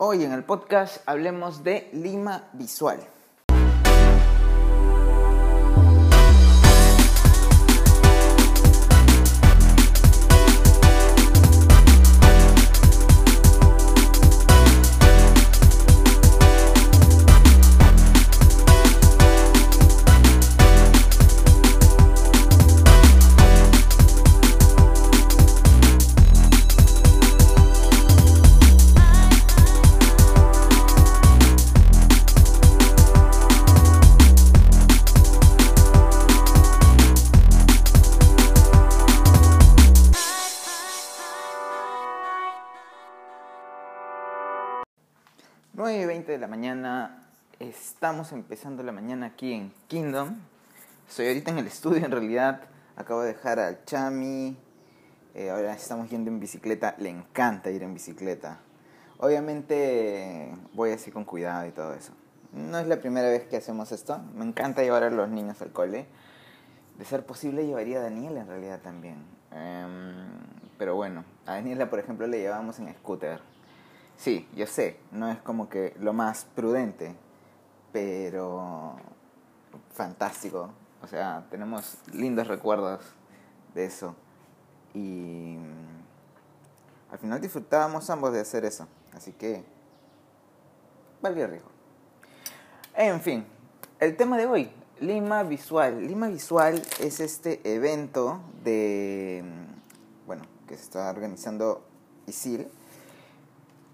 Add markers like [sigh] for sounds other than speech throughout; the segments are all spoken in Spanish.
Hoy en el podcast hablemos de Lima Visual. 9 y 20 de la mañana, estamos empezando la mañana aquí en Kingdom. Estoy ahorita en el estudio en realidad, acabo de dejar al Chami, eh, ahora estamos yendo en bicicleta, le encanta ir en bicicleta. Obviamente voy así con cuidado y todo eso. No es la primera vez que hacemos esto, me encanta llevar a los niños al cole. De ser posible llevaría a Daniela en realidad también. Em, pero bueno, a Daniela por ejemplo le llevamos en scooter Sí, yo sé, no es como que lo más prudente, pero fantástico. O sea, tenemos lindos recuerdos de eso. Y mm, al final disfrutábamos ambos de hacer eso. Así que, valía el riesgo. En fin, el tema de hoy, Lima Visual. Lima Visual es este evento de, mm, bueno, que se está organizando ISIL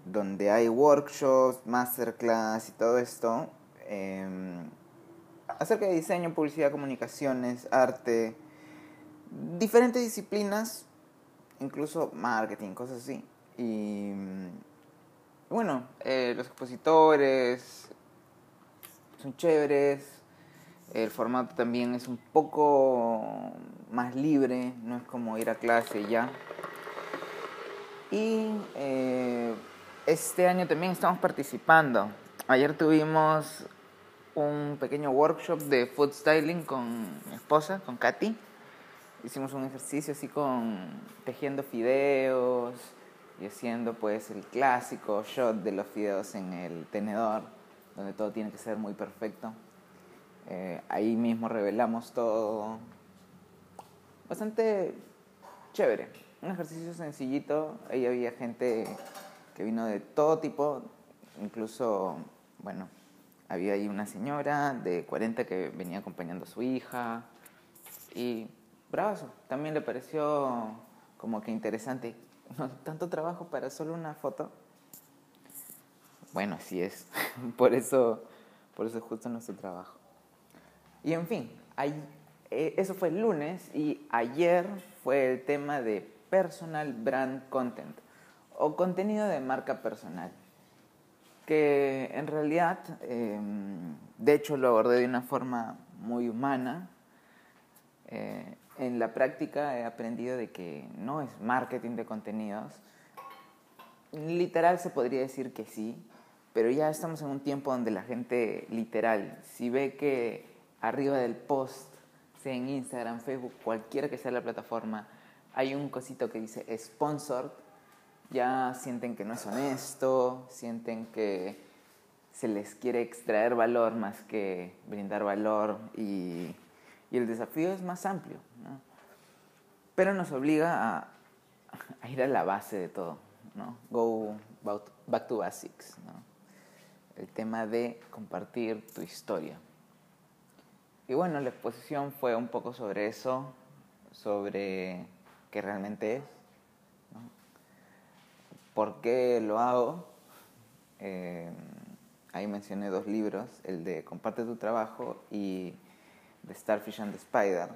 donde hay workshops, masterclass y todo esto em, acerca de diseño, publicidad, comunicaciones, arte, diferentes disciplinas, incluso marketing, cosas así. Y bueno, eh, los expositores son chéveres, el formato también es un poco más libre, no es como ir a clase ya. Y eh, este año también estamos participando. Ayer tuvimos un pequeño workshop de food styling con mi esposa, con Katy. Hicimos un ejercicio así con tejiendo fideos y haciendo pues el clásico shot de los fideos en el tenedor, donde todo tiene que ser muy perfecto. Eh, ahí mismo revelamos todo. Bastante chévere. Un ejercicio sencillito. Ahí había gente que vino de todo tipo, incluso, bueno, había ahí una señora de 40 que venía acompañando a su hija y bravazo, también le pareció como que interesante, [laughs] tanto trabajo para solo una foto. Bueno, así es, [laughs] por eso, por eso es justo nuestro trabajo. Y en fin, eh, eso fue el lunes y ayer fue el tema de personal brand content o contenido de marca personal, que en realidad, em, de hecho lo abordé de una forma muy humana. Eh, en la práctica he aprendido de que no es marketing de contenidos. Literal se podría decir que sí, pero ya estamos en un tiempo donde la gente literal, si ve que arriba del post, sea en Instagram, Facebook, cualquiera que sea la plataforma, hay un cosito que dice sponsored, ya sienten que no es honesto, sienten que se les quiere extraer valor más que brindar valor y, el desafío es más amplio. Pero nos obliga a, ir a la base de todo, ¿no? Go back to basics, El tema de compartir tu historia. Y bueno, la exposición fue un poco sobre eso, sobre qué realmente es, ¿Por qué lo hago? Eh, ahí mencioné dos libros, el de Comparte tu trabajo y The Starfish and the Spider,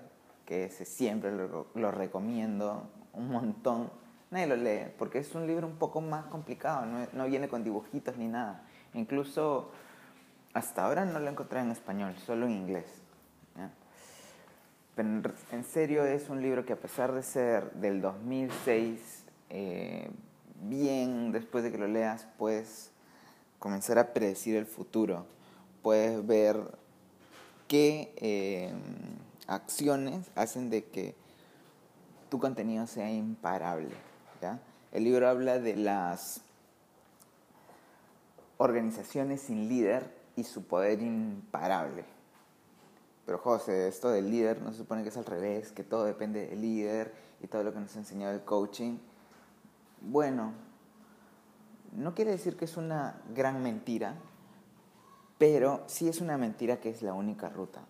que ese siempre lo, recomiendo un montón. Nadie lo lee, porque es un libro un poco más complicado, no, viene con dibujitos ni nada. Incluso hasta ahora no lo encontré en español, solo en inglés. Pero en, serio es un libro que a pesar de ser del 2006, eh, bien después de que lo leas, puedes comenzar a predecir el futuro. Puedes ver qué eh, acciones hacen de que tu contenido sea imparable. El libro habla de las organizaciones sin líder y su poder imparable. Pero José, esto del líder no se supone que es al revés, que todo depende del líder y todo lo que nos ha enseñado el coaching. Bueno, no quiere decir que es una gran mentira, pero sí es una mentira que es la única ruta.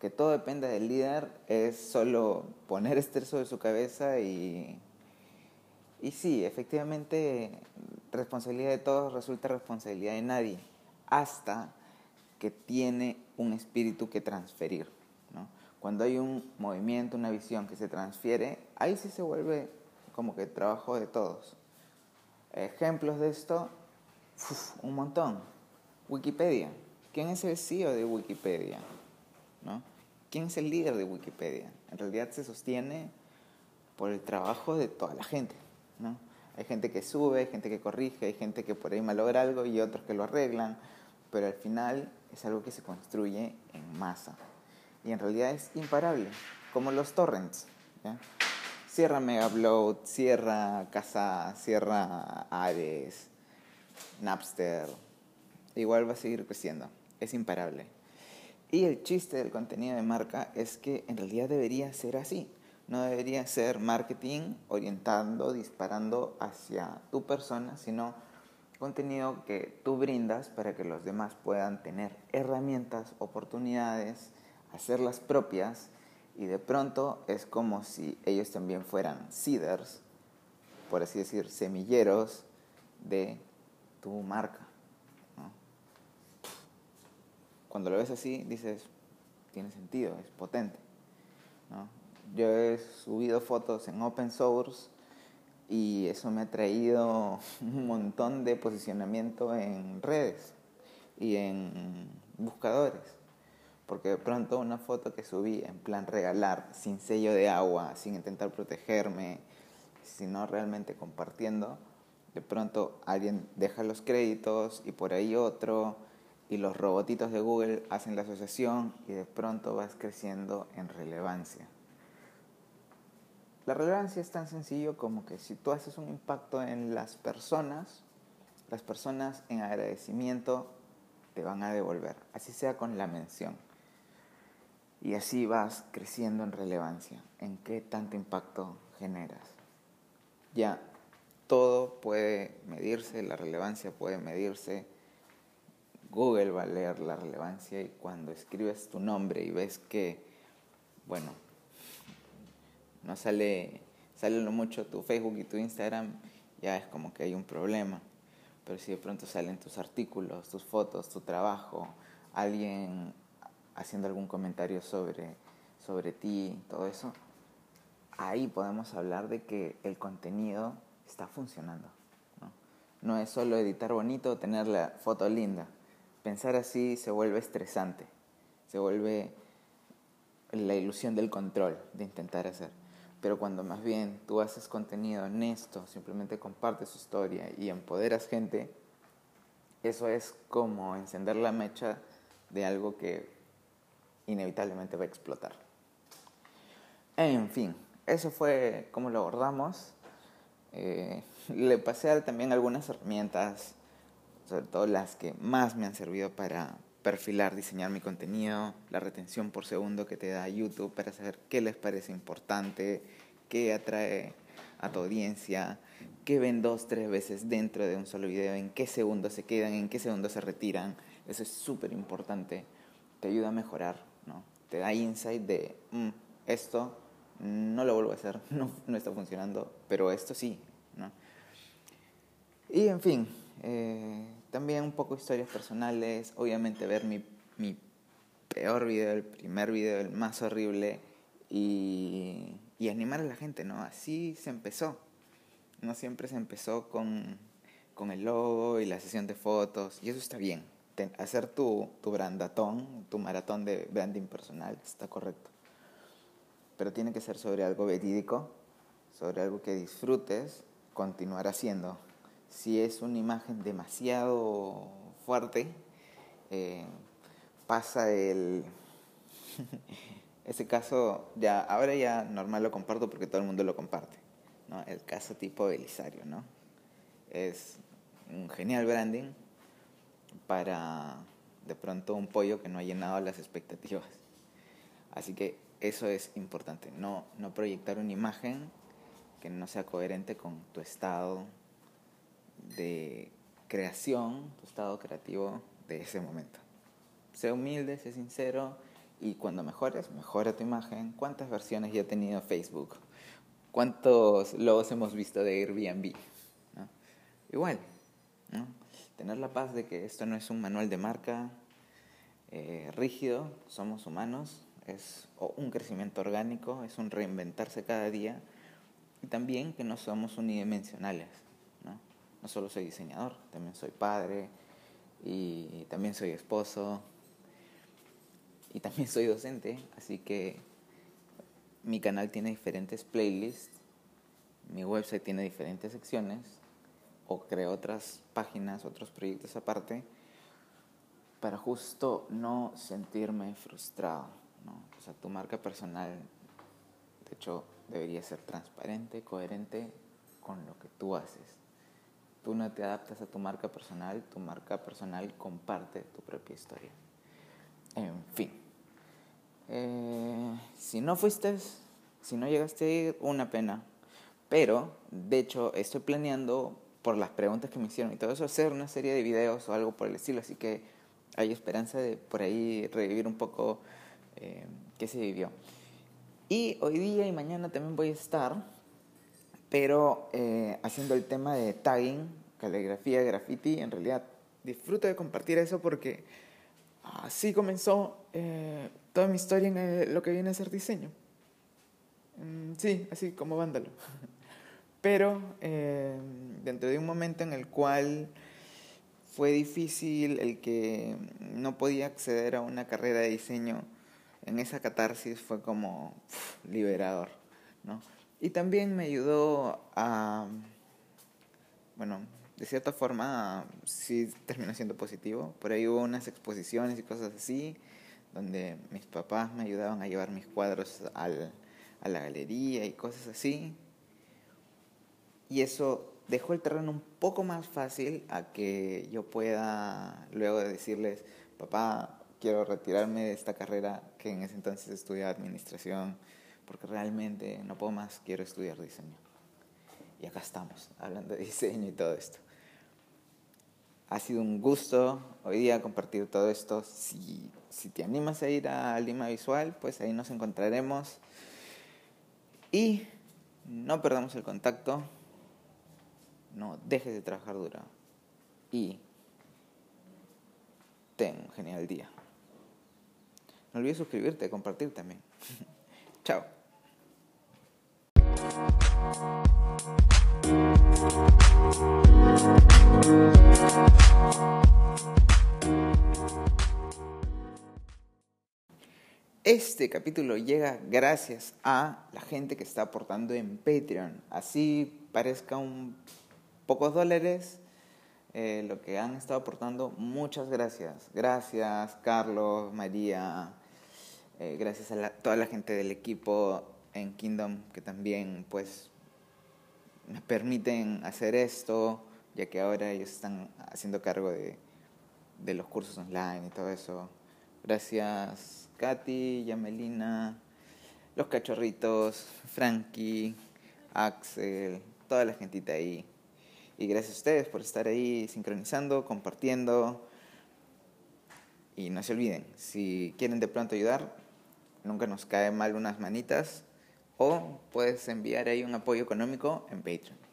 Que todo depende del líder es solo poner estrés sobre su cabeza y... Y sí, efectivamente, responsabilidad de todos resulta responsabilidad de nadie, hasta que tiene un espíritu que transferir. ¿no? Cuando hay un movimiento, una visión que se transfiere, ahí sí se vuelve como que trabajo de todos. Ejemplos de esto, un montón. Wikipedia. ¿Quién es el CEO de Wikipedia? ¿No? ¿Quién es el líder de Wikipedia? En realidad se sostiene por el trabajo de toda la gente. ¿no? Hay gente que sube, hay gente que corrige, hay gente que por ahí malogra algo y otros que lo arreglan, pero al final es algo que se construye en masa. Y en realidad es imparable, como los torrents. Cierra Megabloat, cierra Casa, cierra Ares, Napster. Igual va a seguir creciendo. Es imparable. Y el chiste del contenido de marca es que en realidad debería ser así. No debería ser marketing orientando, disparando hacia tu persona, sino contenido que tú brindas para que los demás puedan tener herramientas, oportunidades, hacerlas propias y de pronto es como si ellos también fueran seeders, por así decir, semilleros de tu marca. Cuando lo ves así, dices, tiene sentido, es potente. Yo he subido fotos en open source y eso me ha traído [laughs] un montón de posicionamiento en redes y en buscadores. Porque de pronto una foto que subí en plan regalar, sin sello de agua, sin intentar protegerme, sino realmente compartiendo, de pronto alguien deja los créditos y por ahí otro, y los robotitos de Google hacen la asociación y de pronto vas creciendo en relevancia. La relevancia es tan sencillo como que si tú haces un impacto en las personas, las personas en agradecimiento te van a devolver, así sea con la mención. Y así vas creciendo en relevancia, en qué tanto impacto generas. Ya, todo puede medirse, la relevancia puede medirse. Google va a leer la relevancia y cuando escribes tu nombre y ves que, bueno, no sale, sale mucho tu Facebook y tu Instagram, ya es como que hay un problema. Pero si de pronto salen tus artículos, tus fotos, tu trabajo, alguien haciendo algún comentario sobre, sobre ti, todo eso, ahí podemos hablar de que el contenido está funcionando. ¿no? es solo editar bonito tener la foto linda. Pensar así se vuelve estresante, se vuelve la ilusión del control de intentar hacer. Pero cuando más bien tú haces contenido honesto, simplemente compartes su historia y empoderas gente, eso es como encender la mecha de algo que inevitablemente va a explotar. En fin, eso fue como lo abordamos. Eh, le pasé también algunas herramientas, sobre todo las que más me han servido para perfilar, diseñar mi contenido, la retención por segundo que te da YouTube para saber qué les parece importante, qué atrae a tu audiencia, qué ven dos, tres veces dentro de un solo video, en qué segundos se quedan, en qué segundos se retiran. Eso es súper importante. Te ayuda a mejorar, ¿no? Te da insight de, mm, esto no lo vuelvo a hacer, [laughs] no, no está funcionando, pero esto sí, ¿no? Y en fin, eh, también un poco historias personales, obviamente ver mi, mi peor video, el primer video, el más horrible y, y animar a la gente, ¿no? Así se empezó. No siempre se empezó con, con el logo y la sesión de fotos y eso está bien. Hacer tu, tu brandatón, tu maratón de branding personal está correcto. Pero tiene que ser sobre algo verídico, sobre algo que disfrutes, continuar haciendo si es una imagen demasiado fuerte, eh, pasa el... [laughs] Ese caso, ya, ahora ya normal lo comparto porque todo el mundo lo comparte. ¿no? El caso tipo Belisario, ¿no? Es un genial branding, para de pronto un pollo que no ha llenado las expectativas. Así que eso es importante, no, no proyectar una imagen que no sea coherente con tu estado de creación, tu estado creativo de ese momento. Sé humilde, sé sincero y cuando mejores, mejora tu imagen. ¿Cuántas versiones ya ha tenido Facebook? ¿Cuántos logos hemos visto de Airbnb? Igual, tener la paz de que esto no es un manual de marca eh, rígido, somos humanos, es un crecimiento orgánico, es un reinventarse cada día y también que no somos unidimensionales. ¿no? no solo soy diseñador, también soy padre y también soy esposo y también soy docente, así que mi canal tiene diferentes playlists, mi website tiene diferentes secciones o creo otras páginas, otros proyectos aparte para justo no sentirme frustrado. ¿no? O sea, tu marca personal, de hecho, debería ser transparente, coherente con lo que tú haces. Tú no te adaptas a tu marca personal, tu marca personal comparte tu propia historia. En fin, eh, si no fuiste, si no llegaste a una pena. Pero, de hecho, estoy planeando, por las preguntas que me hicieron y todo eso, hacer una serie de videos o algo por el estilo. Así que hay esperanza de por ahí revivir un poco eh, qué se vivió. Y hoy día y mañana también voy a estar, pero eh, haciendo el tema de tagging, caligrafía, graffiti. En realidad disfruto de compartir eso porque así comenzó eh, toda mi historia en lo que viene a ser diseño. Mm, sí, así como vándalo. [laughs] Pero dentro de un momento en el cual fue difícil el que no podía acceder a una carrera de diseño, en esa catarsis fue como liberador, ¿no? Y también me ayudó a, bueno, de cierta forma sí terminó siendo positivo. Por ahí hubo unas exposiciones y cosas así, donde mis papás me ayudaban a llevar mis cuadros al, a la galería y cosas así. Y eso dejó el terreno un poco más fácil a que yo pueda luego de decirles, papá, quiero retirarme de esta carrera que en ese entonces estudiaba administración, porque realmente no puedo más, quiero estudiar diseño. Y acá estamos, hablando de [laughs] diseño y todo esto. Ha sido un gusto hoy día compartir todo esto. Si, si te animas a ir a Lima Visual, pues ahí nos encontraremos. Y no perdamos el contacto no dejes de trabajar duro y ten un genial día. No olvides suscribirte y compartir también. [laughs] Chao. Este capítulo llega gracias a la gente que está aportando en Patreon. Así parezca un pocos dólares, eh, lo que han estado aportando. Muchas gracias. Gracias, Carlos, María. Eh, gracias a toda la gente del equipo en Kingdom que también pues me permiten hacer esto, ya que ahora ellos están haciendo cargo de, de los cursos online y todo eso. Gracias, Katy, Yamelina, los cachorritos, Frankie, Axel, toda la gentita ahí. Y gracias a ustedes por estar ahí sincronizando, compartiendo. Y no se olviden, si quieren de pronto ayudar, nunca nos cae mal unas manitas o puedes enviar ahí un apoyo económico en Patreon.